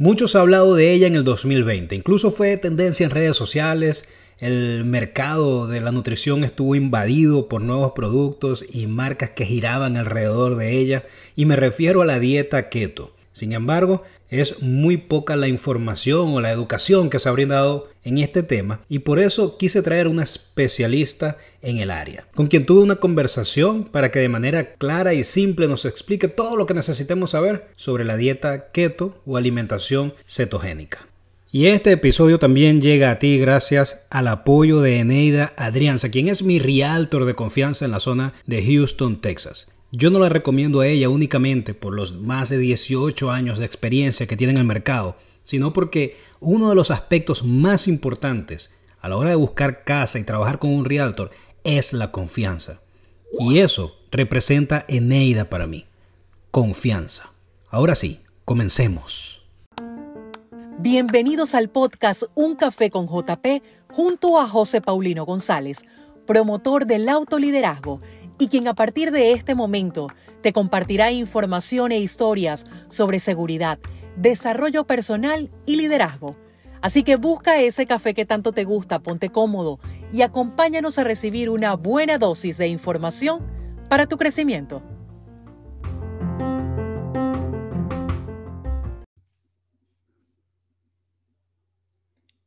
Muchos han hablado de ella en el 2020, incluso fue tendencia en redes sociales, el mercado de la nutrición estuvo invadido por nuevos productos y marcas que giraban alrededor de ella, y me refiero a la dieta keto. Sin embargo, es muy poca la información o la educación que se ha brindado en este tema y por eso quise traer una especialista en el área, con quien tuve una conversación para que de manera clara y simple nos explique todo lo que necesitemos saber sobre la dieta keto o alimentación cetogénica. Y este episodio también llega a ti gracias al apoyo de Eneida Adrianza, quien es mi realtor de confianza en la zona de Houston, Texas. Yo no la recomiendo a ella únicamente por los más de 18 años de experiencia que tiene en el mercado, sino porque uno de los aspectos más importantes a la hora de buscar casa y trabajar con un realtor es la confianza. Y eso representa Eneida para mí. Confianza. Ahora sí, comencemos. Bienvenidos al podcast Un Café con JP junto a José Paulino González, promotor del autoliderazgo y quien a partir de este momento te compartirá información e historias sobre seguridad, desarrollo personal y liderazgo. Así que busca ese café que tanto te gusta, ponte cómodo y acompáñanos a recibir una buena dosis de información para tu crecimiento.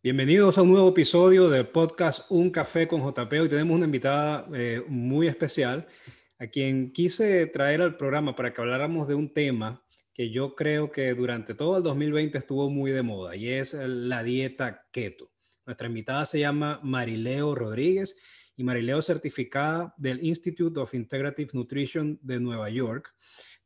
Bienvenidos a un nuevo episodio del podcast Un Café con JP. Hoy tenemos una invitada eh, muy especial a quien quise traer al programa para que habláramos de un tema que yo creo que durante todo el 2020 estuvo muy de moda y es la dieta keto. Nuestra invitada se llama Marileo Rodríguez y Marileo es certificada del Institute of Integrative Nutrition de Nueva York,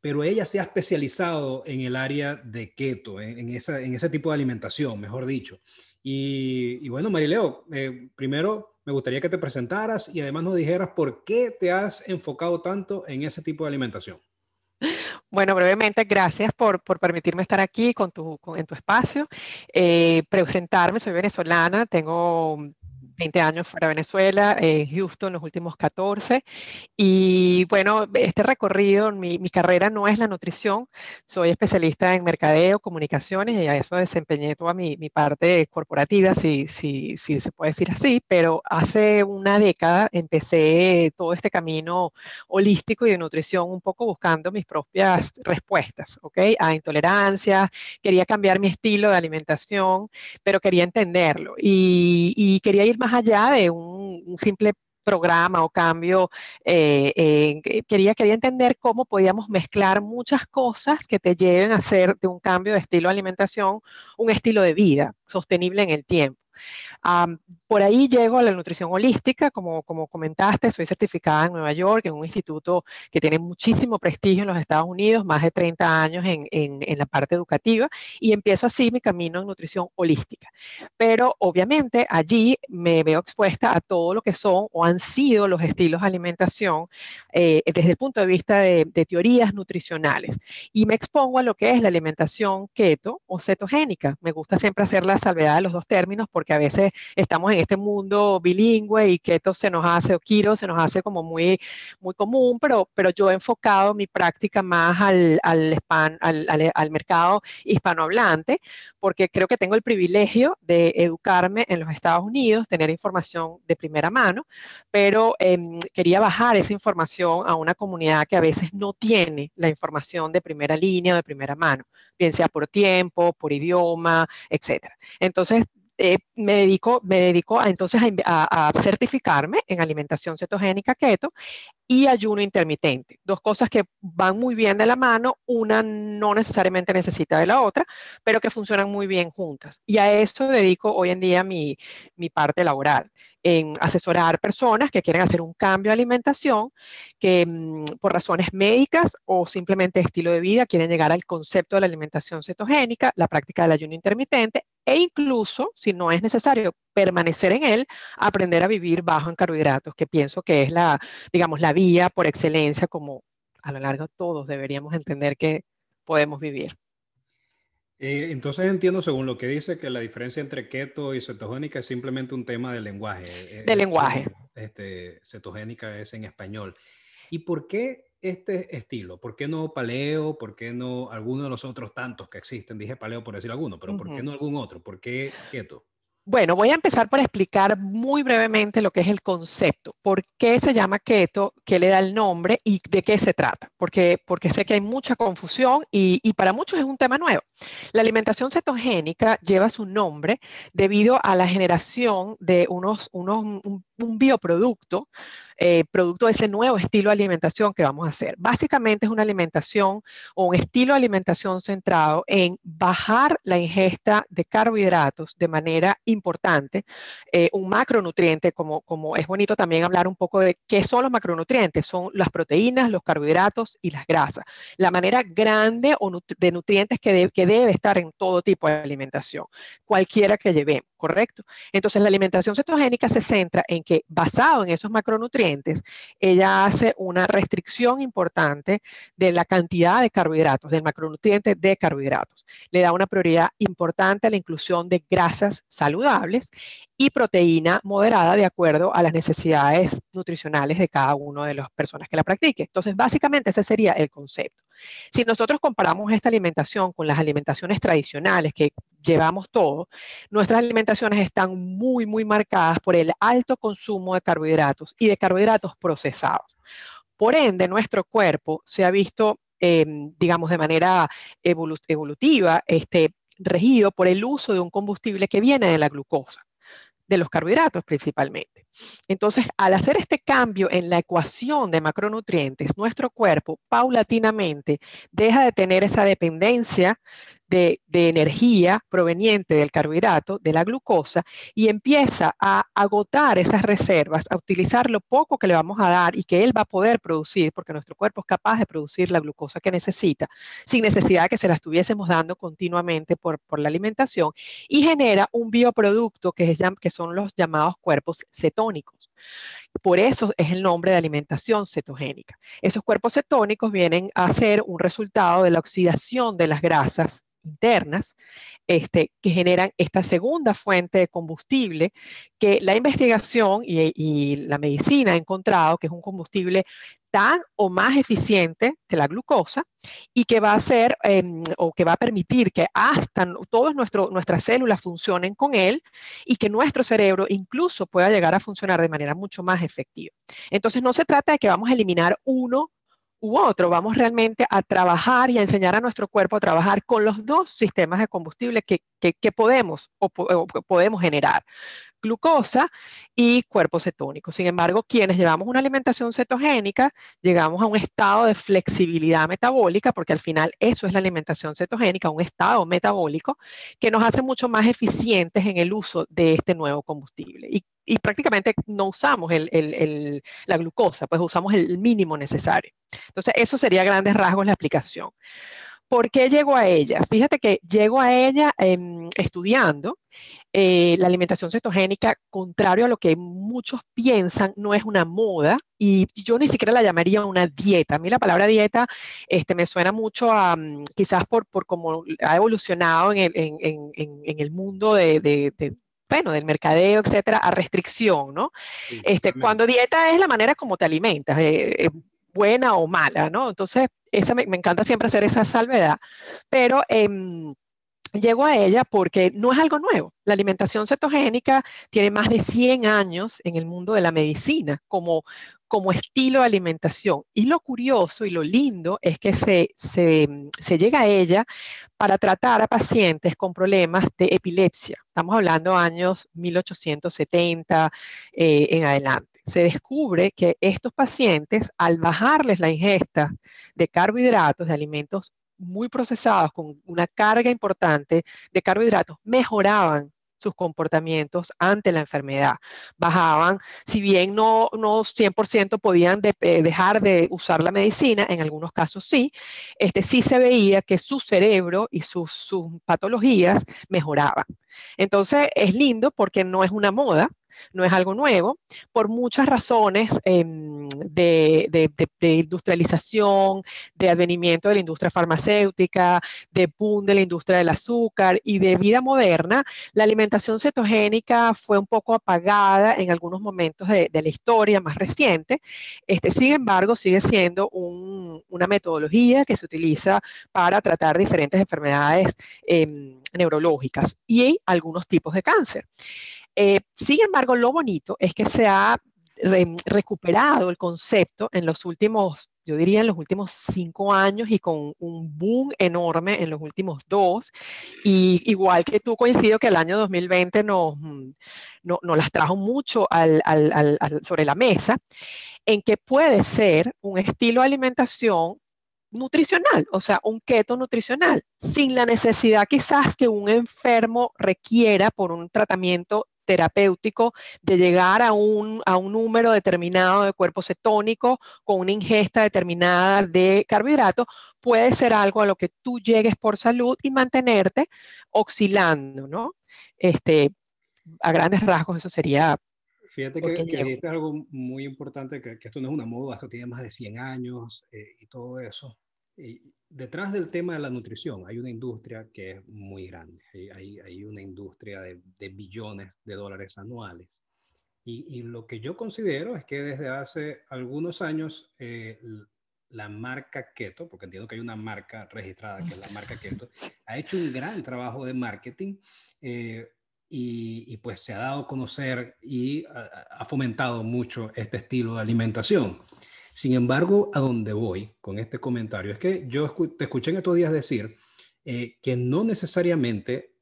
pero ella se ha especializado en el área de keto, en, en ese tipo de alimentación, mejor dicho. Y, bueno, Marileo, eh, primero me gustaría que te presentaras y además nos dijeras por qué te has enfocado tanto en ese tipo de alimentación. Bueno, brevemente, gracias por, por permitirme estar aquí con tu, en tu espacio. Eh, presentarme, soy venezolana, tengo 20 años fuera de Venezuela, en Houston los últimos 14. Y bueno, este recorrido, mi, mi, carrera no es la nutrición, soy especialista en mercadeo, comunicaciones y a eso desempeñé toda mi, mi parte corporativa, si, si, si se puede decir así, pero hace una década empecé todo este camino holístico y de nutrición un poco buscando mis propias respuestas, ¿ok? A intolerancia, quería cambiar mi estilo de alimentación, pero quería entenderlo y, y quería ir más más allá de un, simple programa o cambio, eh, quería, quería entender cómo podíamos mezclar muchas cosas que te lleven a hacer de un cambio de estilo de alimentación un estilo de vida sostenible en el tiempo por ahí llego a la nutrición holística, como, como comentaste, soy certificada en Nueva York, en un instituto que tiene muchísimo prestigio en los Estados Unidos, más de 30 años en, en, en la parte educativa, y empiezo así mi camino en nutrición holística. Pero obviamente allí me veo expuesta a todo lo que son o han sido los estilos de alimentación eh, desde el punto de vista de, de teorías nutricionales. Y me expongo a lo que es la alimentación keto o cetogénica. Me gusta siempre hacer la salvedad de los dos términos porque a veces estamos en este mundo bilingüe y keto se nos hace, o kiro se nos hace como muy, muy común, pero, pero yo he enfocado mi práctica más al, al, al, al mercado hispanohablante, porque creo que tengo el privilegio de educarme en los Estados Unidos, tener información de primera mano, pero eh, quería bajar esa información a una comunidad que a veces no tiene la información de primera línea o de primera mano, bien sea por tiempo, por idioma, etcétera. Entonces, eh, me dedico, me dedico entonces a, certificarme en alimentación cetogénica keto y ayuno intermitente. Dos cosas que van muy bien de la mano, una no necesariamente necesita de la otra, pero que funcionan muy bien juntas. Y a eso dedico hoy en día mi, mi parte laboral, en asesorar personas que quieren hacer un cambio de alimentación, que mmm, por razones médicas o simplemente estilo de vida quieren llegar al concepto de la alimentación cetogénica, la práctica del ayuno intermitente e incluso, si no es necesario permanecer en él, aprender a vivir bajo en carbohidratos, que pienso que es la, digamos, la vía por excelencia como a lo largo todos deberíamos entender que podemos vivir. Eh, entonces entiendo, según lo que dice, que la diferencia entre keto y cetogénica es simplemente un tema de lenguaje. De lenguaje. Este, cetogénica es en español. ¿Y por qué este estilo? ¿Por qué no paleo? ¿Por qué no alguno de los otros tantos que existen? Dije paleo por decir alguno, pero ¿por qué no algún otro? ¿Por qué keto? Bueno, voy a empezar por explicar muy brevemente lo que es el concepto. ¿Por qué se llama keto? ¿Qué le da el nombre? ¿Y de qué se trata? Porque, sé que hay mucha confusión y, para muchos es un tema nuevo. La alimentación cetogénica lleva su nombre debido a la generación de unos, unos, un, un bioproducto eh, producto de ese nuevo estilo de alimentación que vamos a hacer. Básicamente es una alimentación o un estilo de alimentación centrado en bajar la ingesta de carbohidratos de manera importante, eh, un macronutriente, como, como es bonito también hablar un poco de qué son los macronutrientes, son las proteínas, los carbohidratos y las grasas. La manera grande o de nutrientes que, debe estar en todo tipo de alimentación, cualquiera que llevemos. ¿Correcto? Entonces la alimentación cetogénica se centra en que basado en esos macronutrientes, ella hace una restricción importante de la cantidad de carbohidratos, del macronutriente de carbohidratos. Le da una prioridad importante a la inclusión de grasas saludables y proteína moderada de acuerdo a las necesidades nutricionales de cada una de las personas que la practique. Entonces, básicamente ese sería el concepto. Si nosotros comparamos esta alimentación con las alimentaciones tradicionales que llevamos todo, nuestras alimentaciones están muy, muy marcadas por el alto consumo de carbohidratos y de carbohidratos procesados. Por ende, nuestro cuerpo se ha visto, em, digamos, de manera evolutiva, este, regido por el uso de un combustible que viene de la glucosa de los carbohidratos principalmente. Entonces, al hacer este cambio en la ecuación de macronutrientes, nuestro cuerpo paulatinamente deja de tener esa dependencia de, energía proveniente del carbohidrato, de la glucosa, y empieza a agotar esas reservas, a utilizar lo poco que le vamos a dar y que él va a poder producir, porque nuestro cuerpo es capaz de producir la glucosa que necesita, sin necesidad de que se la estuviésemos dando continuamente por, la alimentación, y genera un bioproducto que, que son los llamados cuerpos cetónicos. Por eso es el nombre de alimentación cetogénica. Esos cuerpos cetónicos vienen a ser un resultado de la oxidación de las grasas internas este, que generan esta segunda fuente de combustible que la investigación y, la medicina ha encontrado que es un combustible tan o más eficiente que la glucosa y que va a ser em, o que va a permitir que hasta todas nuestras células funcionen con él y que nuestro cerebro incluso pueda llegar a funcionar de manera mucho más efectiva. Entonces no se trata de que vamos a eliminar uno u otro. Vamos realmente a trabajar y a enseñar a nuestro cuerpo a trabajar con los dos sistemas de combustible que, podemos o, podemos generar, glucosa y cuerpo cetónico. Sin embargo, quienes llevamos una alimentación cetogénica, llegamos a un estado de flexibilidad metabólica, porque al final eso es la alimentación cetogénica, un estado metabólico que nos hace mucho más eficientes en el uso de este nuevo combustible. Y y prácticamente no usamos la glucosa, pues usamos el mínimo necesario. Entonces, eso sería a grandes rasgos la aplicación. ¿Por qué llego a ella? Fíjate que llego a ella em, estudiando eh, la alimentación cetogénica, contrario a lo que muchos piensan, no es una moda y yo ni siquiera la llamaría una dieta. A mí la palabra dieta este, me suena mucho a, mm, quizás por, por cómo ha evolucionado en el, mundo de bueno, del mercadeo, etcétera, a restricción, ¿no? este, cuando dieta es la manera como te alimentas, eh, eh, buena o mala, ¿no? Entonces, esa me, encanta siempre hacer esa salvedad, pero em, llego a ella porque no es algo nuevo. La alimentación cetogénica tiene más de 100 años en el mundo de la medicina como, como estilo de alimentación. Y lo curioso y lo lindo es que se, se, llega a ella para tratar a pacientes con problemas de epilepsia. Estamos hablando años 1870 eh, en adelante. Se descubre que estos pacientes, al bajarles la ingesta de carbohidratos, de alimentos muy procesados, con una carga importante de carbohidratos, mejoraban sus comportamientos ante la enfermedad. Bajaban, si bien no, no 100% podían eh, dejar de usar la medicina, en algunos casos sí, este, sí se veía que su cerebro y sus, sus patologías mejoraban. Entonces es lindo porque no es una moda, no es algo nuevo, por muchas razones em, de, industrialización, de advenimiento de la industria farmacéutica, de boom de la industria del azúcar y de vida moderna, la alimentación cetogénica fue un poco apagada en algunos momentos de, la historia más reciente. Este, sin embargo, sigue siendo una metodología que se utiliza para tratar diferentes enfermedades em, neurológicas y algunos tipos de cáncer. Eh, sin embargo, lo bonito es que se ha recuperado el concepto en los últimos, yo diría en los últimos cinco años y con un boom enorme en los últimos dos. Y igual que tú coincido que el año 2020 nos, mm, no, las trajo mucho sobre la mesa, en que puede ser un estilo de alimentación nutricional, o sea, un keto nutricional, sin la necesidad quizás que un enfermo requiera por un tratamiento terapéutico de llegar a un, a un número determinado de cuerpo cetónico con una ingesta determinada de carbohidratos, puede ser algo a lo que tú llegues por salud y mantenerte oscilando, ¿no? Este, a grandes rasgos eso sería Fíjate que, que es algo muy importante, que, esto no es una moda, esto tiene más de 100 años eh, y todo eso. Y detrás del tema de la nutrición hay una industria que es muy grande, hay, hay una industria de, de, billones de dólares anuales. Y, y, lo que yo considero es que desde hace algunos años eh, la marca Keto, porque entiendo que hay una marca registrada que es la marca Keto, ha hecho un gran trabajo de marketing eh, y, y, pues se ha dado a conocer y ha, ha fomentado mucho este estilo de alimentación. Sin embargo, a donde voy con este comentario es que yo te escuché en estos días decir eh, que no necesariamente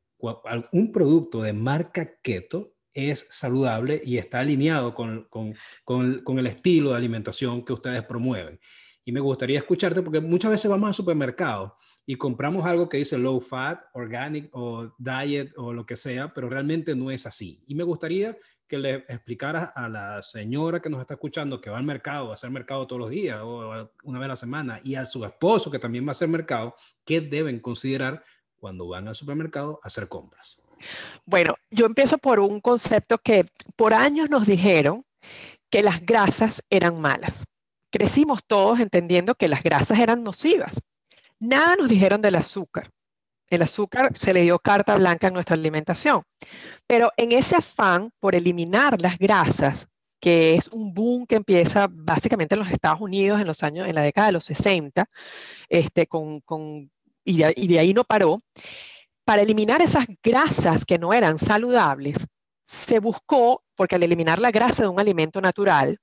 un producto de marca keto es saludable y está alineado con, con, con, con, el estilo de alimentación que ustedes promueven. Y me gustaría escucharte porque muchas veces vamos al supermercado y compramos algo que dice low fat, organic o diet o lo que sea, pero realmente no es así. Y me gustaría que le explicaras a la señora que nos está escuchando que va al mercado, va a hacer mercado todos los días o una vez a la semana, y a su esposo que también va a hacer mercado, qué deben considerar cuando van al supermercado a hacer compras. Bueno, yo empiezo por un concepto que por años nos dijeron que las grasas eran malas. Crecimos todos entendiendo que las grasas eran nocivas. Nada nos dijeron del azúcar. El azúcar se le dio carta blanca en nuestra alimentación. Pero en ese afán por eliminar las grasas, que es un boom que empieza básicamente en los Estados Unidos en los años, en la década de los 60, este, con, y, de, y de ahí no paró, para eliminar esas grasas que no eran saludables, se buscó, porque al eliminar la grasa de un alimento natural,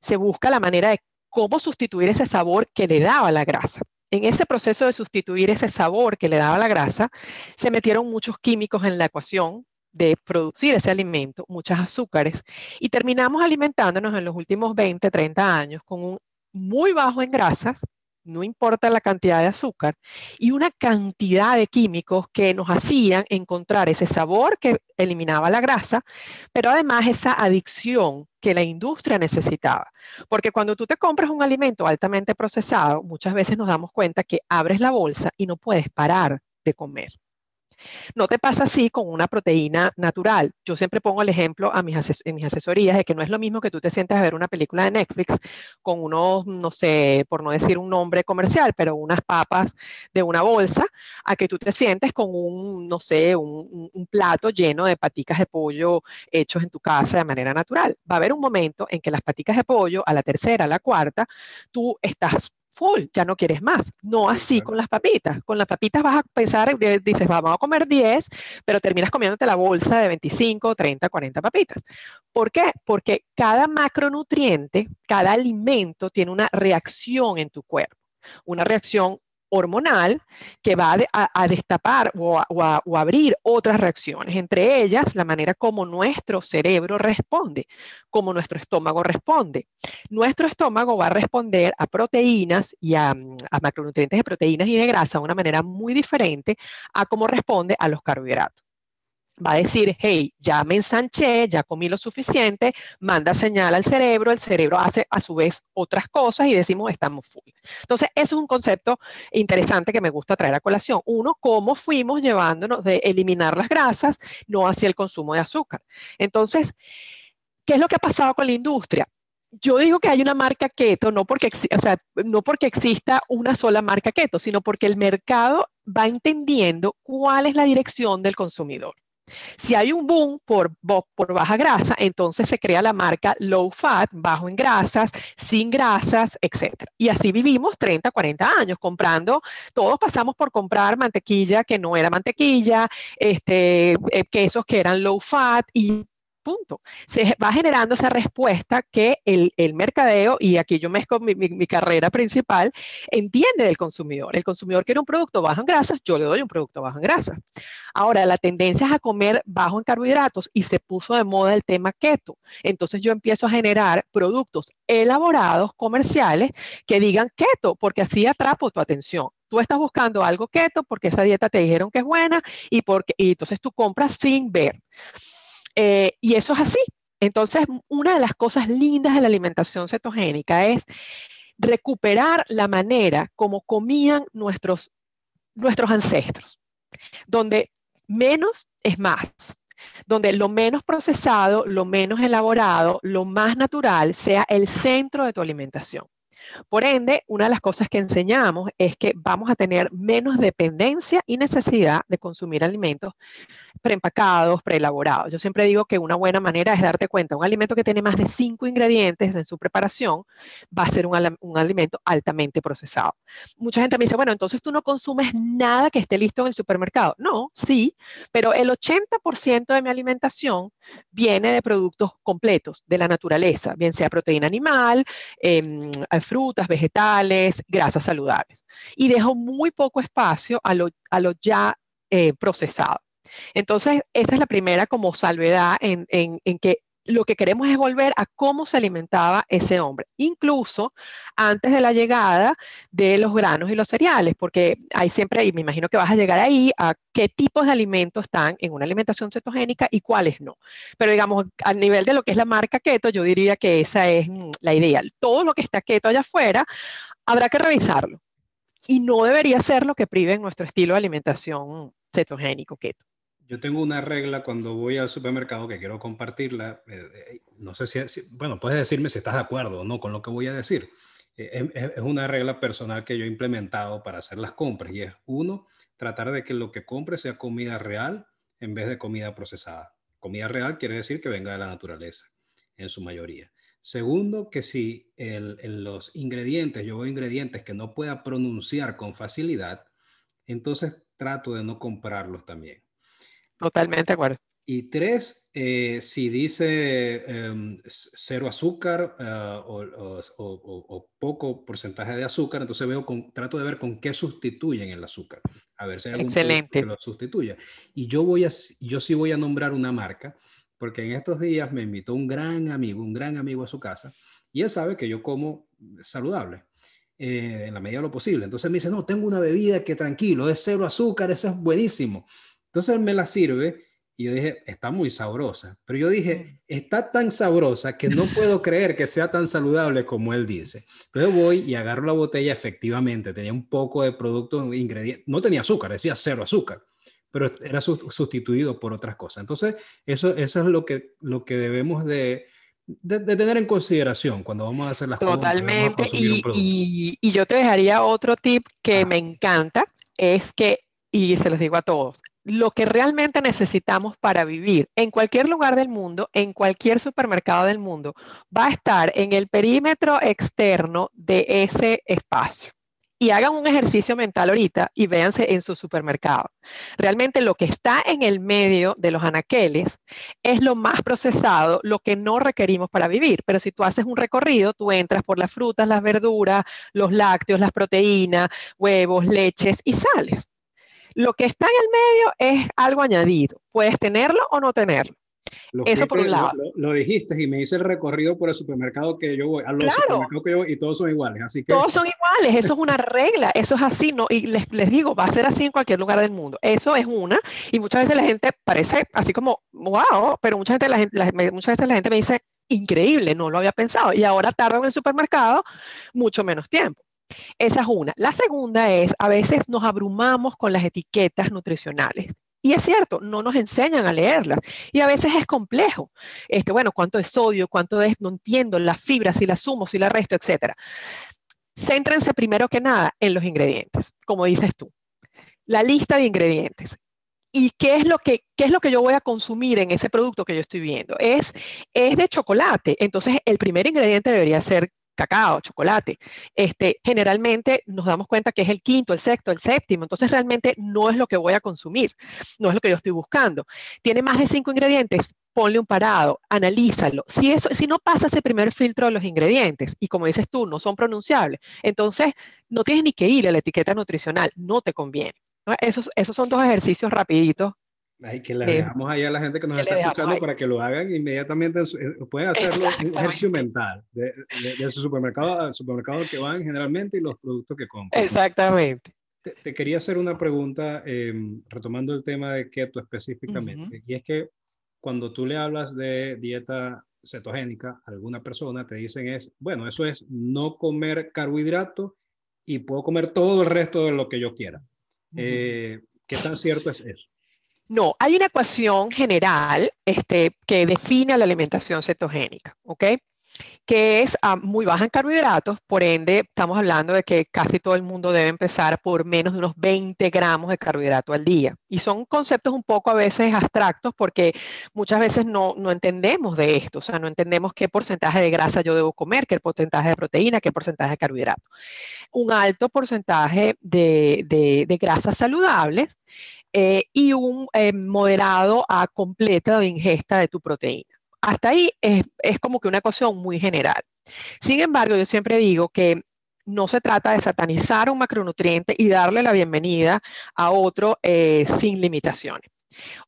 se busca la manera de cómo sustituir ese sabor que le daba la grasa en ese proceso de sustituir ese sabor que le daba la grasa, se metieron muchos químicos en la ecuación de producir ese alimento, muchos azúcares, y terminamos alimentándonos en los últimos 20, 30 años con un muy bajo en grasas, no importa la cantidad de azúcar, y una cantidad de químicos que nos hacían encontrar ese sabor que eliminaba la grasa, pero además esa adicción que la industria necesitaba. Porque cuando tú te compras un alimento altamente procesado, muchas veces nos damos cuenta que abres la bolsa y no puedes parar de comer. No te pasa así con una proteína natural. Yo siempre pongo el ejemplo a mis en mis asesorías de que no es lo mismo que tú te sientes a ver una película de Netflix con unos, no sé, por no decir un nombre comercial, pero unas papas de una bolsa, a que tú te sientes con un, no sé, un, un plato lleno de paticas de pollo hechos en tu casa de manera natural. Va a haber un momento en que las paticas de pollo, a la tercera, a la cuarta, tú estás full, ya no quieres más. No así con las papitas. Con las papitas vas a pensar, dices, vamos a comer 10, pero terminas comiéndote la bolsa de 25, 30, 40 papitas. ¿Por qué? Porque cada macronutriente, cada alimento tiene una reacción en tu cuerpo. Una reacción hormonal que va a, destapar o a, abrir otras reacciones, entre ellas la manera como nuestro cerebro responde, como nuestro estómago responde. Nuestro estómago va a responder a proteínas y a, a macronutrientes de proteínas y de grasa de una manera muy diferente a cómo responde a los carbohidratos va a decir, hey, ya me ensanché, ya comí lo suficiente, manda señal al cerebro, el cerebro hace a su vez otras cosas y decimos, estamos full. Entonces, eso es un concepto interesante que me gusta traer a colación. Uno, cómo fuimos llevándonos de eliminar las grasas, no hacia el consumo de azúcar. Entonces, ¿qué es lo que ha pasado con la industria? Yo digo que hay una marca keto, no porque, o no porque exista una sola marca keto, sino porque el mercado va entendiendo cuál es la dirección del consumidor. Si hay un boom por, por, baja grasa, entonces se crea la marca low fat, bajo en grasas, sin grasas, etc. Y así vivimos 30, 40 años comprando, todos pasamos por comprar mantequilla que no era mantequilla, este, eh, quesos que eran low fat y Punto. Se va generando esa respuesta que el, mercadeo, y aquí yo mezclo mi, mi, carrera principal, entiende del consumidor. El consumidor quiere un producto bajo en grasas, yo le doy un producto bajo en grasas. Ahora, la tendencia es a comer bajo en carbohidratos y se puso de moda el tema keto. Entonces yo empiezo a generar productos elaborados, comerciales, que digan keto, porque así atrapo tu atención tú estás buscando algo keto porque esa dieta te dijeron que es buena y porque y entonces tú compras sin ver. Eh, y eso es así. Entonces, una de las cosas lindas de la alimentación cetogénica es recuperar la manera como comían nuestros, nuestros ancestros, donde menos es más, donde lo menos procesado, lo menos elaborado, lo más natural sea el centro de tu alimentación. Por ende, una de las cosas que enseñamos es que vamos a tener menos dependencia y necesidad de consumir alimentos preempacados, preelaborados. Yo siempre digo que una buena manera es darte cuenta, un alimento que tiene más de cinco ingredientes en su preparación va a ser un, alimento altamente procesado. Mucha gente me dice, bueno, entonces tú no consumes nada que esté listo en el supermercado. No, sí, pero el 80% de mi alimentación viene de productos completos, de la naturaleza, bien sea proteína animal, eh, vegetales, grasas saludables. Y dejo muy poco espacio a lo, ya eh, procesado. Entonces, esa es la primera como salvedad en, en que lo que queremos es volver a cómo se alimentaba ese hombre, incluso antes de la llegada de los granos y los cereales, porque hay siempre, y me imagino que vas a llegar ahí, a qué tipos de alimentos están en una alimentación cetogénica y cuáles no. Pero digamos, a nivel de lo que es la marca keto, yo diría que esa es mm, la idea. Todo lo que está keto allá afuera, habrá que revisarlo. Y no debería ser lo que prive nuestro estilo de alimentación cetogénico keto. Yo tengo una regla cuando voy al supermercado que quiero compartirla. Eh, eh, no sé si, bueno, puedes decirme si estás de acuerdo o no con lo que voy a decir. Eh, es, una regla personal que yo he implementado para hacer las compras y es uno, tratar de que lo que compre sea comida real en vez de comida procesada. Comida real quiere decir que venga de la naturaleza en su mayoría. Segundo, que si en los ingredientes, yo veo ingredientes que no pueda pronunciar con facilidad, entonces trato de no comprarlos también. Totalmente de acuerdo. Y tres, eh, si dice em, cero azúcar eh, o, poco porcentaje de azúcar, entonces veo con, trato de ver con qué sustituyen el azúcar. A ver si hay algún Excelente. que lo sustituya. Y yo, voy a, yo sí voy a nombrar una marca, porque en estos días me invitó un gran amigo, un gran amigo a su casa, y él sabe que yo como saludable. Eh, en la medida de lo posible. Entonces me dice, no, tengo una bebida que tranquilo, es cero azúcar, eso es buenísimo. Entonces me la sirve y yo dije, está muy sabrosa. Pero yo dije, está tan sabrosa que no puedo creer que sea tan saludable como él dice. Entonces voy y agarro la botella, efectivamente, tenía un poco de producto, ingrediente, no tenía azúcar, decía cero azúcar, pero era sustituido por otras cosas. Entonces, eso, eso es lo que, lo que debemos de, de, tener en consideración cuando vamos a hacer las cosas. Totalmente. Y, y, y yo te dejaría otro tip que me encanta, es que, y se los digo a todos, lo que realmente necesitamos para vivir en cualquier lugar del mundo, en cualquier supermercado del mundo, va a estar en el perímetro externo de ese espacio. Y hagan un ejercicio mental ahorita y véanse en su supermercado. Realmente lo que está en el medio de los anaqueles es lo más procesado, lo que no requerimos para vivir. Pero si tú haces un recorrido, tú entras por las frutas, las verduras, los lácteos, las proteínas, huevos, leches y sales. Lo que está en el medio es algo añadido. Puedes tenerlo o no tenerlo. Eso por un lado. Lo, dijiste y me hice el recorrido por el supermercado que yo voy, a los supermercados que yo voy y todos son iguales. Así que... Todos son iguales, eso es una regla, eso es así, ¿no? Y les, les, digo, va a ser así en cualquier lugar del mundo. Eso es una, y muchas veces la gente parece así como, wow, pero muchas veces la gente, muchas veces la gente me dice, increíble, no lo había pensado. Y ahora tardo en el supermercado mucho menos tiempo. Esa es una. La segunda es, a veces nos abrumamos con las etiquetas nutricionales. Y es cierto, no nos enseñan a leerlas. Y a veces es complejo. Este, bueno, ¿cuánto es sodio? ¿Cuánto es? No entiendo las fibras, si las sumo, si las resto, etcétera. Céntrense primero que nada en los ingredientes, como dices tú. La lista de ingredientes. ¿Y qué es, lo que, qué es lo que yo voy a consumir en ese producto que yo estoy viendo? Es, es de chocolate. Entonces, el primer ingrediente debería ser cacao, chocolate. Este, generalmente nos damos cuenta que es el quinto, el sexto, el séptimo, entonces realmente no es lo que voy a consumir, no es lo que yo estoy buscando. Tiene más de cinco ingredientes, ponle un parado, analízalo. Si, eso, si no pasa ese primer filtro de los ingredientes y como dices tú, no son pronunciables, entonces no tienes ni que ir a la etiqueta nutricional, no te conviene. Esos, esos son dos ejercicios rapiditos Ay, que le dejamos ahí a la gente que nos está escuchando para que lo hagan inmediatamente. Eh, pueden hacerlo un ejercicio mental de, de, su supermercado al supermercado que van generalmente y los productos que compran. Exactamente. Te, quería hacer una pregunta, em, retomando el tema de keto específicamente, y es que cuando tú le hablas de dieta cetogénica a alguna persona, te dicen es, bueno, eso es no comer carbohidratos y puedo comer todo el resto de lo que yo quiera. Eh, ¿Qué tan cierto es eso? No, hay una ecuación general este, que define la alimentación cetogénica, ¿ok? Que es ah, muy baja en carbohidratos, por ende, estamos hablando de que casi todo el mundo debe empezar por menos de unos 20 gramos de carbohidrato al día. Y son conceptos un poco a veces abstractos porque muchas veces no, no entendemos de esto, o sea, no entendemos qué porcentaje de grasa yo debo comer, qué porcentaje de proteína, qué porcentaje de carbohidrato. Un alto porcentaje de, de, grasas saludables eh, y un eh, moderado a completa de ingesta de tu proteína. Hasta ahí es, como que una ecuación muy general. Sin embargo, yo siempre digo que no se trata de satanizar un macronutriente y darle la bienvenida a otro eh, sin limitaciones.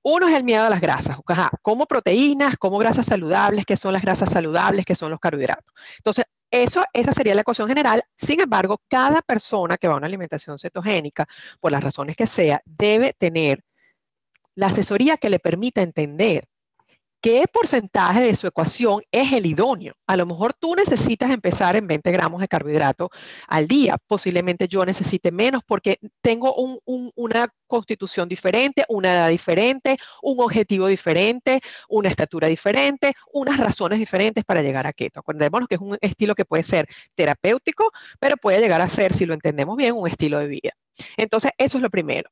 Uno es el miedo a las grasas, como proteínas, como grasas saludables, qué son las grasas saludables, qué son los carbohidratos. Entonces, eso, esa sería la ecuación general. Sin embargo, cada persona que va a una alimentación cetogénica, por las razones que sea, debe tener la asesoría que le permita entender qué porcentaje de su ecuación es el idóneo. A lo mejor tú necesitas empezar en 20 gramos de carbohidrato al día. Posiblemente yo necesite menos porque tengo una constitución diferente, una edad diferente, un objetivo diferente, una estatura diferente, unas razones diferentes para llegar a keto. Acordémonos que es un estilo que puede ser terapéutico, pero puede llegar a ser, si lo entendemos bien, un estilo de vida. Entonces, eso es lo primero.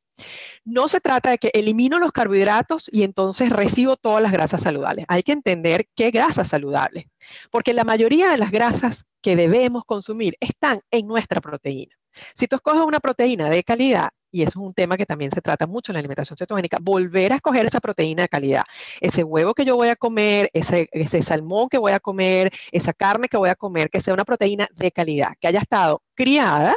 No se trata de que elimino los carbohidratos y entonces recibo todas las grasas saludables. Hay que entender qué grasas saludables, porque la mayoría de las grasas que debemos consumir están en nuestra proteína. Si tú escoges una proteína de calidad, y eso es un tema que también se trata mucho en la alimentación cetogénica, volver a escoger esa proteína de calidad. Ese huevo que yo voy a comer, ese, ese salmón que voy a comer, esa carne que voy a comer, que sea una proteína de calidad, que haya estado criada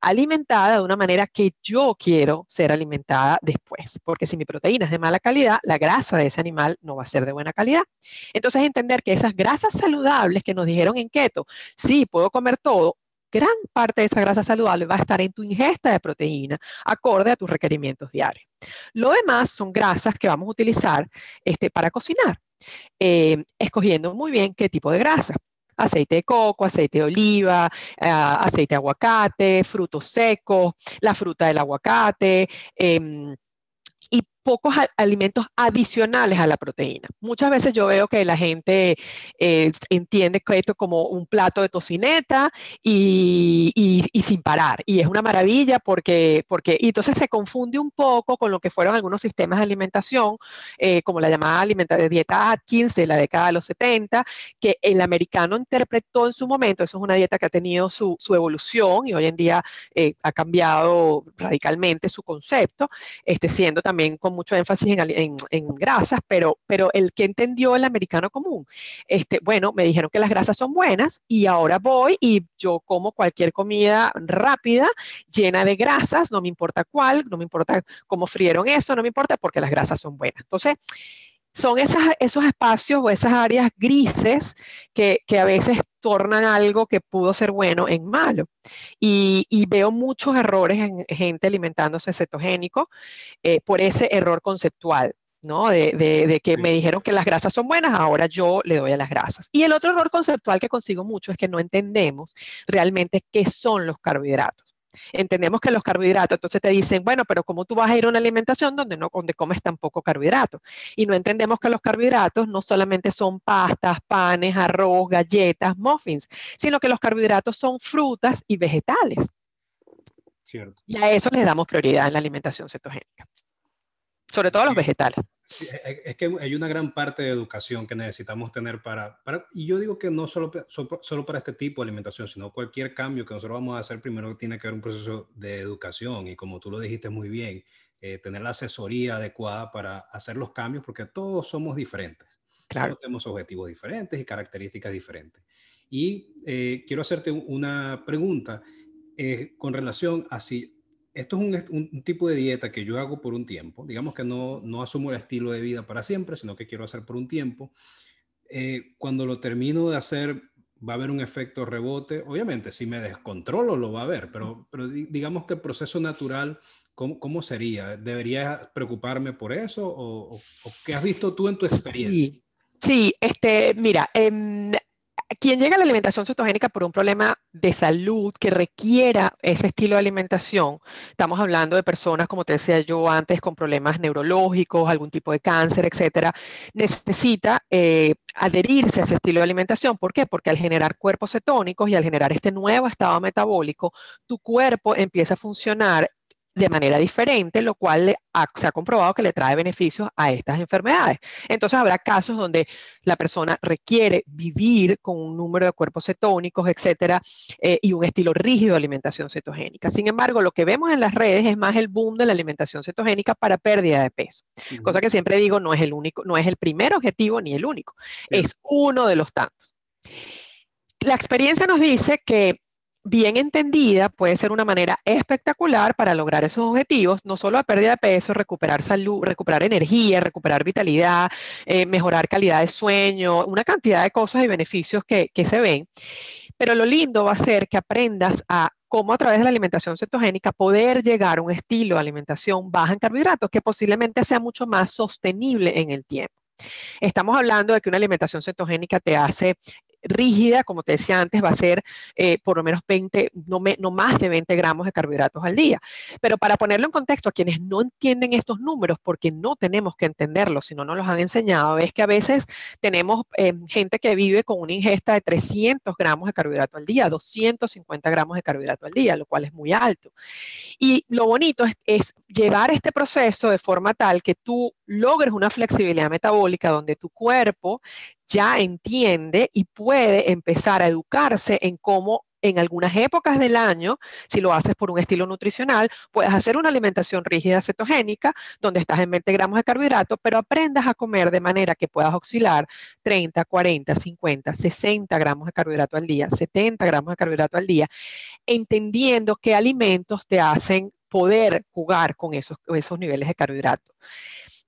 alimentada de una manera que yo quiero ser alimentada después, porque si mi proteína es de mala calidad, la grasa de ese animal no va a ser de buena calidad. Entonces, entender que esas grasas saludables que nos dijeron en keto, sí, puedo comer todo, gran parte de esa grasa saludable va a estar en tu ingesta de proteína, acorde a tus requerimientos diarios. Lo demás son grasas que vamos a utilizar este, para cocinar, eh, escogiendo muy bien qué tipo de grasa aceite de coco, aceite de oliva, eh, aceite de aguacate, frutos secos, la fruta del aguacate, em, pocos alimentos adicionales a la proteína. Muchas veces yo veo que la gente eh, entiende esto como un plato de tocineta y, sin parar. Y es una maravilla porque, porque y entonces se confunde un poco con lo que fueron algunos sistemas de alimentación, eh, como la llamada alimentación de dieta Atkins de la década de los 70, que el americano interpretó en su momento. Eso es una dieta que ha tenido su, evolución y hoy en día eh, ha cambiado radicalmente su concepto, este, siendo también como mucho énfasis en, grasas, pero, pero el que entendió el americano común, este, bueno, me dijeron que las grasas son buenas y ahora voy y yo como cualquier comida rápida, llena de grasas, no me importa cuál, no me importa cómo frieron eso, no me importa porque las grasas son buenas. Entonces, son esas, esos espacios o esas áreas grises que, que, a veces tornan algo que pudo ser bueno en malo. Y, y veo muchos errores en gente alimentándose cetogénico eh, por ese error conceptual. ¿no? De, de, de que me dijeron que las grasas son buenas, ahora yo le doy a las grasas. Y el otro error conceptual que consigo mucho es que no entendemos realmente qué son los carbohidratos. Entendemos que los carbohidratos, entonces te dicen, bueno, pero ¿cómo tú vas a ir a una alimentación donde, no, donde comes tan poco carbohidratos? Y no entendemos que los carbohidratos no solamente son pastas, panes, arroz, galletas, muffins, sino que los carbohidratos son frutas y vegetales. Cierto. Y a eso les damos prioridad en la alimentación cetogénica. Sobre todo los vegetales. Es que hay una gran parte de educación que necesitamos tener para, para y yo digo que no solo, solo para este tipo de alimentación, sino cualquier cambio que nosotros vamos a hacer, primero tiene que haber un proceso de educación y como tú lo dijiste muy bien, eh, tener la asesoría adecuada para hacer los cambios, porque todos somos diferentes. Claro. Todos tenemos objetivos diferentes y características diferentes. Y eh, quiero hacerte una pregunta eh, con relación a si esto es un, tipo de dieta que yo hago por un tiempo. Digamos que no, no asumo el estilo de vida para siempre, sino que quiero hacer por un tiempo. Eh, cuando lo termino de hacer, va a haber un efecto rebote. Obviamente, si me descontrolo, lo va a haber, pero, pero digamos que el proceso natural, ¿cómo, cómo sería? ¿Debería preocuparme por eso? ¿O, qué has visto tú en tu experiencia? Sí, este, mira, eh, quien llega a la alimentación cetogénica por un problema de salud que requiera ese estilo de alimentación, estamos hablando de personas, como te decía yo antes, con problemas neurológicos, algún tipo de cáncer, etcétera, necesita eh, adherirse a ese estilo de alimentación. ¿Por qué? Porque al generar cuerpos cetónicos y al generar este nuevo estado metabólico, tu cuerpo empieza a funcionar de manera diferente, lo cual se ha comprobado que le trae beneficios a estas enfermedades. Entonces habrá casos donde la persona requiere vivir con un número de cuerpos cetónicos, etcétera, eh, y un estilo rígido de alimentación cetogénica. Sin embargo, lo que vemos en las redes es más el boom de la alimentación cetogénica para pérdida de peso. Cosa que siempre digo, no es el único, no es el primer objetivo ni el único, es uno de los tantos. La experiencia nos dice que bien entendida, puede ser una manera espectacular para lograr esos objetivos, no solo a pérdida de peso, recuperar salud, recuperar energía, recuperar vitalidad, eh, mejorar calidad de sueño, una cantidad de cosas y beneficios que, que se ven. Pero lo lindo va a ser que aprendas a cómo a través de la alimentación cetogénica poder llegar a un estilo de alimentación baja en carbohidratos que posiblemente sea mucho más sostenible en el tiempo. Estamos hablando de que una alimentación cetogénica te hace rígida, como te decía antes, va a ser eh, por lo menos 20, no, más de 20 gramos de carbohidratos al día. Pero para ponerlo en contexto, a quienes no entienden estos números, porque no tenemos que entenderlos, si no nos los han enseñado, es que a veces tenemos eh, gente que vive con una ingesta de 300 gramos de carbohidrato al día, 250 gramos de carbohidrato al día, lo cual es muy alto. Y lo bonito es llevar este proceso de forma tal que tú logres una flexibilidad metabólica donde tu cuerpo ya entiende y puede empezar a educarse en cómo en algunas épocas del año, si lo haces por un estilo nutricional, puedes hacer una alimentación rígida cetogénica, donde estás en 20 gramos de carbohidrato, pero aprendas a comer de manera que puedas oscilar 30, 40, 50, 60 gramos de carbohidrato al día, 70 gramos de carbohidrato al día, entendiendo qué alimentos te hacen poder jugar con esos, esos niveles de carbohidrato.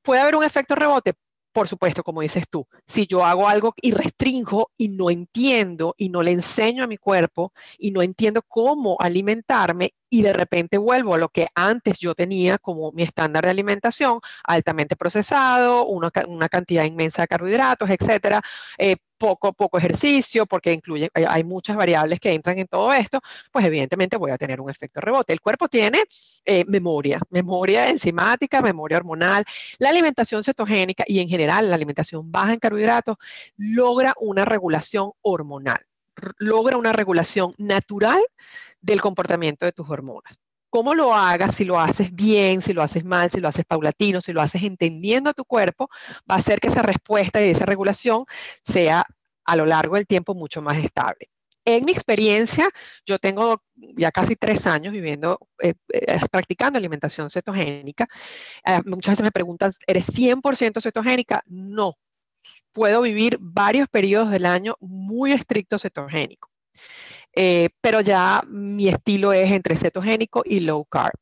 ¿Puede haber un efecto rebote? Por supuesto, como dices tú, si yo hago algo y restringo y no entiendo y no le enseño a mi cuerpo y no entiendo cómo alimentarme y de repente vuelvo a lo que antes yo tenía como mi estándar de alimentación, altamente procesado, una, cantidad inmensa de carbohidratos, etcétera, eh, poco, poco ejercicio, porque incluye, hay, muchas variables que entran en todo esto, pues evidentemente voy a tener un efecto rebote. El cuerpo tiene eh, memoria, memoria enzimática, memoria hormonal. La alimentación cetogénica y en general la alimentación baja en carbohidratos logra una regulación hormonal, logra una regulación natural del comportamiento de tus hormonas. Cómo lo hagas, si lo haces bien, si lo haces mal, si lo haces paulatino, si lo haces entendiendo a tu cuerpo, va a hacer que esa respuesta y esa regulación sea a lo largo del tiempo mucho más estable. En mi experiencia, yo tengo ya casi tres años viviendo, eh, eh, practicando alimentación cetogénica. Eh, muchas veces me preguntan, ¿eres 100% cetogénica? No. Puedo vivir varios periodos del año muy estricto cetogénico. Eh, pero ya mi estilo es entre cetogénico y low carb.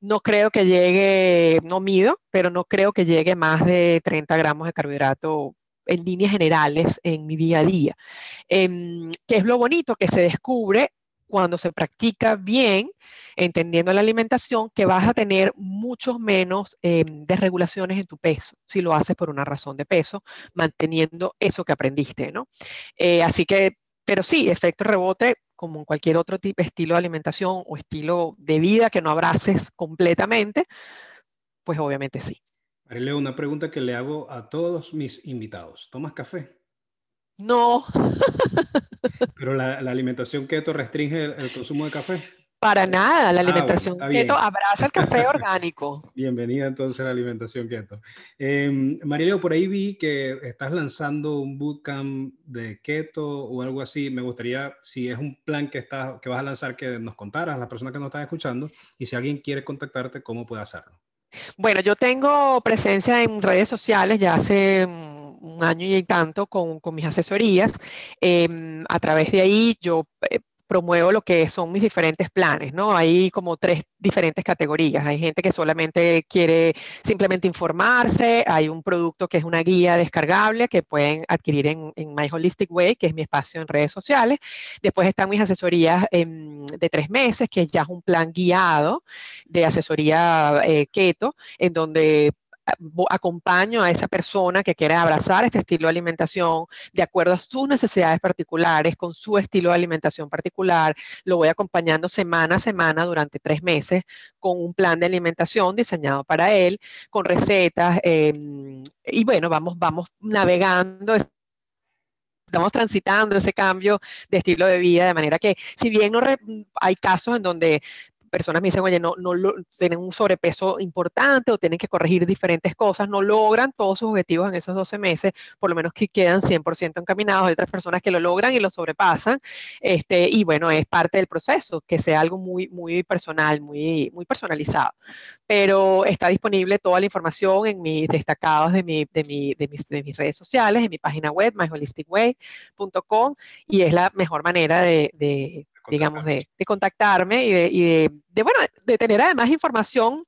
No creo que llegue, no mido, pero no creo que llegue más de 30 gramos de carbohidrato en líneas generales en mi día a día. Eh, que es lo bonito que se descubre cuando se practica bien, entendiendo la alimentación, que vas a tener muchos menos eh, desregulaciones en tu peso, si lo haces por una razón de peso, manteniendo eso que aprendiste, ¿no? Eh, así que, pero sí, efecto rebote como en cualquier otro tipo, estilo de alimentación o estilo de vida que no abraces completamente, pues obviamente sí. Marileo, una pregunta que le hago a todos mis invitados. ¿Tomas café? No. ¿Pero la, alimentación keto restringe el, consumo de café? Para nada, la ah, alimentación keto abraza el café orgánico. Bienvenida entonces a la alimentación keto. Eh, Marileo, por ahí vi que estás lanzando un bootcamp de keto o algo así. Me gustaría, si es un plan que, estás, que vas a lanzar, que nos contaras a las personas que nos están escuchando y si alguien quiere contactarte, ¿cómo puede hacerlo? Bueno, yo tengo presencia en redes sociales ya hace un año y tanto con, mis asesorías. Em, a través de ahí yo eh, promuevo lo que son mis diferentes planes, ¿no? Hay como tres diferentes categorías. Hay gente que solamente quiere simplemente informarse, hay un producto que es una guía descargable que pueden adquirir en, My Holistic Way, que es mi espacio en redes sociales. Después están mis asesorías em, de tres meses, que ya es un plan guiado de asesoría eh, keto, en donde acompaño a esa persona que quiere abrazar este estilo de alimentación de acuerdo a sus necesidades particulares, con su estilo de alimentación particular. Lo voy acompañando semana a semana durante tres meses con un plan de alimentación diseñado para él, con recetas. Em, y bueno, vamos, vamos navegando estamos transitando ese cambio de estilo de vida, de manera que si bien no hay casos en donde personas me dicen, oye, no, no tienen un sobrepeso importante o tienen que corregir diferentes cosas, no logran todos sus objetivos en esos 12 meses, por lo menos que quedan 100% encaminados. Hay otras personas que lo logran y lo sobrepasan. Este, y bueno, es parte del proceso, que sea algo muy, muy personal, muy, muy personalizado. Pero está disponible toda la información en mis destacados de, mi, de, mi, de, mis, de mis redes sociales, en mi página web, myholisticway.com, y es la mejor manera de, de digamos, de, contactarme y, de, de, bueno, de tener además información.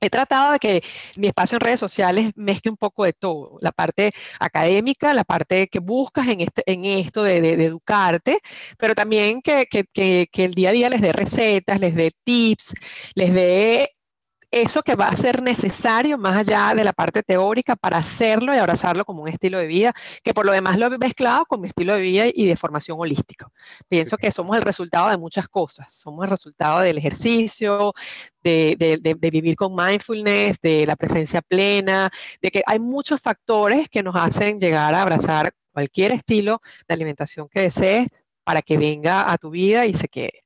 He tratado de que mi espacio en redes sociales mezcle un poco de todo, la parte académica, la parte que buscas en, este, en esto de, de, educarte, pero también que, que, que, que, el día a día les dé recetas, les dé tips, les dé eso que va a ser necesario más allá de la parte teórica para hacerlo y abrazarlo como un estilo de vida, que por lo demás lo he mezclado con mi estilo de vida y de formación holística. Pienso que somos el resultado de muchas cosas, somos el resultado del ejercicio, de, de, vivir con mindfulness, de la presencia plena, de que hay muchos factores que nos hacen llegar a abrazar cualquier estilo de alimentación que desees para que venga a tu vida y se quede.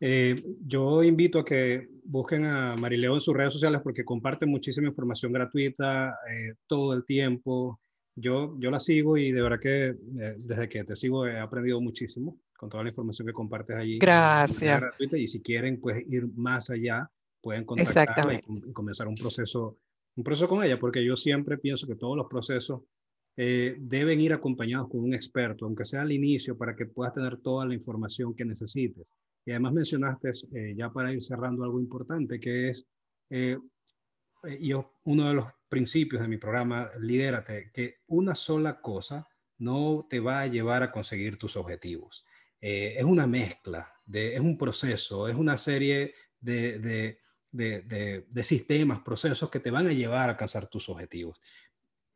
Eh, yo invito a que busquen a Marileo en sus redes sociales porque comparte muchísima información gratuita eh, todo el tiempo. Yo, yo la sigo y de verdad que eh, desde que te sigo he aprendido muchísimo con toda la información que compartes allí. Gracias. Gratuita, y si quieren pues ir más allá, pueden contactarla y, comenzar un proceso, un proceso con ella, porque yo siempre pienso que todos los procesos deben ir acompañados con un experto, aunque sea al inicio, para que puedas tener toda la información que necesites. Y además mencionaste, eh, ya para ir cerrando, algo importante, que es, eh, eh, yo, uno de los principios de mi programa, Lidérate, que una sola cosa no te va a llevar a conseguir tus objetivos. es una mezcla, de, es un proceso, es una serie de, de, de, sistemas, procesos que te van a llevar a alcanzar tus objetivos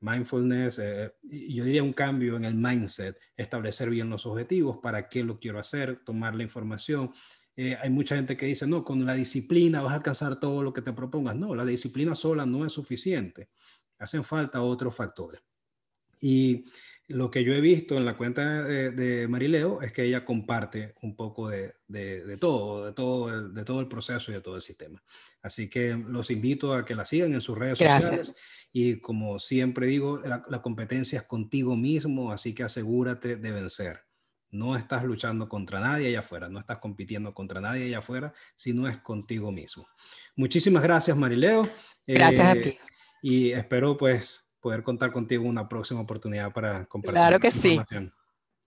mindfulness, eh, yo diría un cambio en el mindset, establecer bien los objetivos, para qué lo quiero hacer, tomar la información. Eh, hay mucha gente que dice, no, con la disciplina vas a alcanzar todo lo que te propongas. No, la disciplina sola no es suficiente. Hacen falta otros factores. Y lo que yo he visto en la cuenta de, Marileo es que ella comparte un poco de, de, todo, de todo, de todo el proceso y de todo el sistema. Así que los invito a que la sigan en sus redes sociales y como siempre digo, la, competencia es contigo mismo, así que asegúrate de vencer. No estás luchando contra nadie allá afuera, no estás compitiendo contra nadie allá afuera, sino es contigo mismo. Muchísimas gracias, Marileo. Gracias a eh, ti. Y espero pues poder contar contigo una próxima oportunidad para compartir. Claro que sí.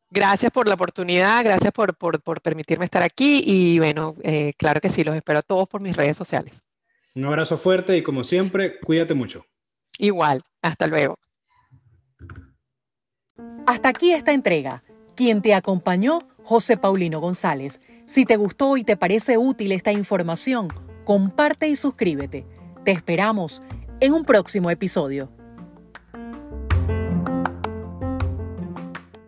Gracias por la oportunidad, gracias por, por, por permitirme estar aquí y bueno, eh, claro que sí, los espero a todos por mis redes sociales. Un abrazo fuerte y como siempre, cuídate mucho. Igual, hasta luego. Hasta aquí esta entrega. Quien te acompañó, José Paulino González. Si te gustó y te parece útil esta información, comparte y suscríbete. Te esperamos en un próximo episodio.